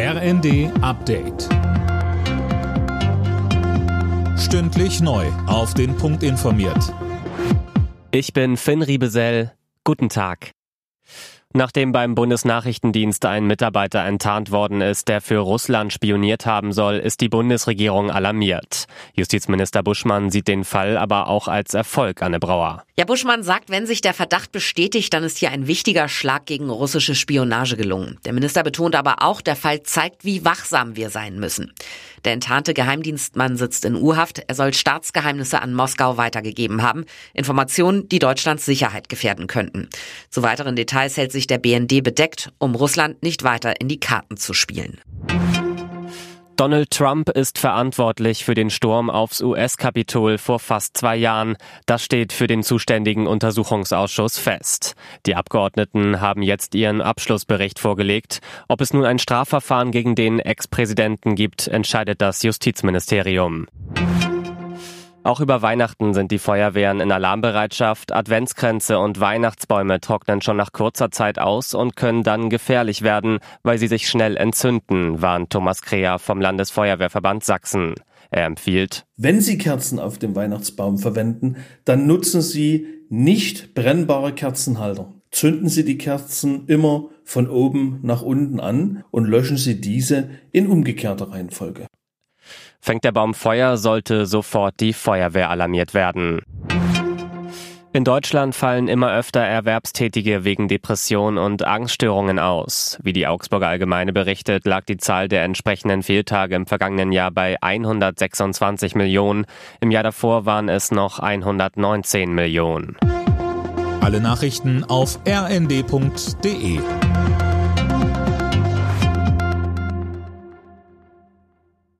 RND Update. Stündlich neu. Auf den Punkt informiert. Ich bin Finn Riebesell. Guten Tag. Nachdem beim Bundesnachrichtendienst ein Mitarbeiter enttarnt worden ist, der für Russland spioniert haben soll, ist die Bundesregierung alarmiert. Justizminister Buschmann sieht den Fall aber auch als Erfolg, Anne Brauer. Ja, Buschmann sagt, wenn sich der Verdacht bestätigt, dann ist hier ein wichtiger Schlag gegen russische Spionage gelungen. Der Minister betont aber auch, der Fall zeigt, wie wachsam wir sein müssen. Der enttarnte Geheimdienstmann sitzt in U-Haft. Er soll Staatsgeheimnisse an Moskau weitergegeben haben. Informationen, die Deutschlands Sicherheit gefährden könnten. Zu weiteren Details hält sich der BND bedeckt, um Russland nicht weiter in die Karten zu spielen. Donald Trump ist verantwortlich für den Sturm aufs US-Kapitol vor fast zwei Jahren. Das steht für den zuständigen Untersuchungsausschuss fest. Die Abgeordneten haben jetzt ihren Abschlussbericht vorgelegt. Ob es nun ein Strafverfahren gegen den Ex-Präsidenten gibt, entscheidet das Justizministerium. Auch über Weihnachten sind die Feuerwehren in Alarmbereitschaft. Adventskränze und Weihnachtsbäume trocknen schon nach kurzer Zeit aus und können dann gefährlich werden, weil sie sich schnell entzünden, warnt Thomas Krea vom Landesfeuerwehrverband Sachsen. Er empfiehlt, wenn Sie Kerzen auf dem Weihnachtsbaum verwenden, dann nutzen Sie nicht brennbare Kerzenhalter. Zünden Sie die Kerzen immer von oben nach unten an und löschen Sie diese in umgekehrter Reihenfolge. Fängt der Baum Feuer, sollte sofort die Feuerwehr alarmiert werden. In Deutschland fallen immer öfter Erwerbstätige wegen Depression und Angststörungen aus. Wie die Augsburger Allgemeine berichtet, lag die Zahl der entsprechenden Fehltage im vergangenen Jahr bei 126 Millionen. Im Jahr davor waren es noch 119 Millionen. Alle Nachrichten auf rnd.de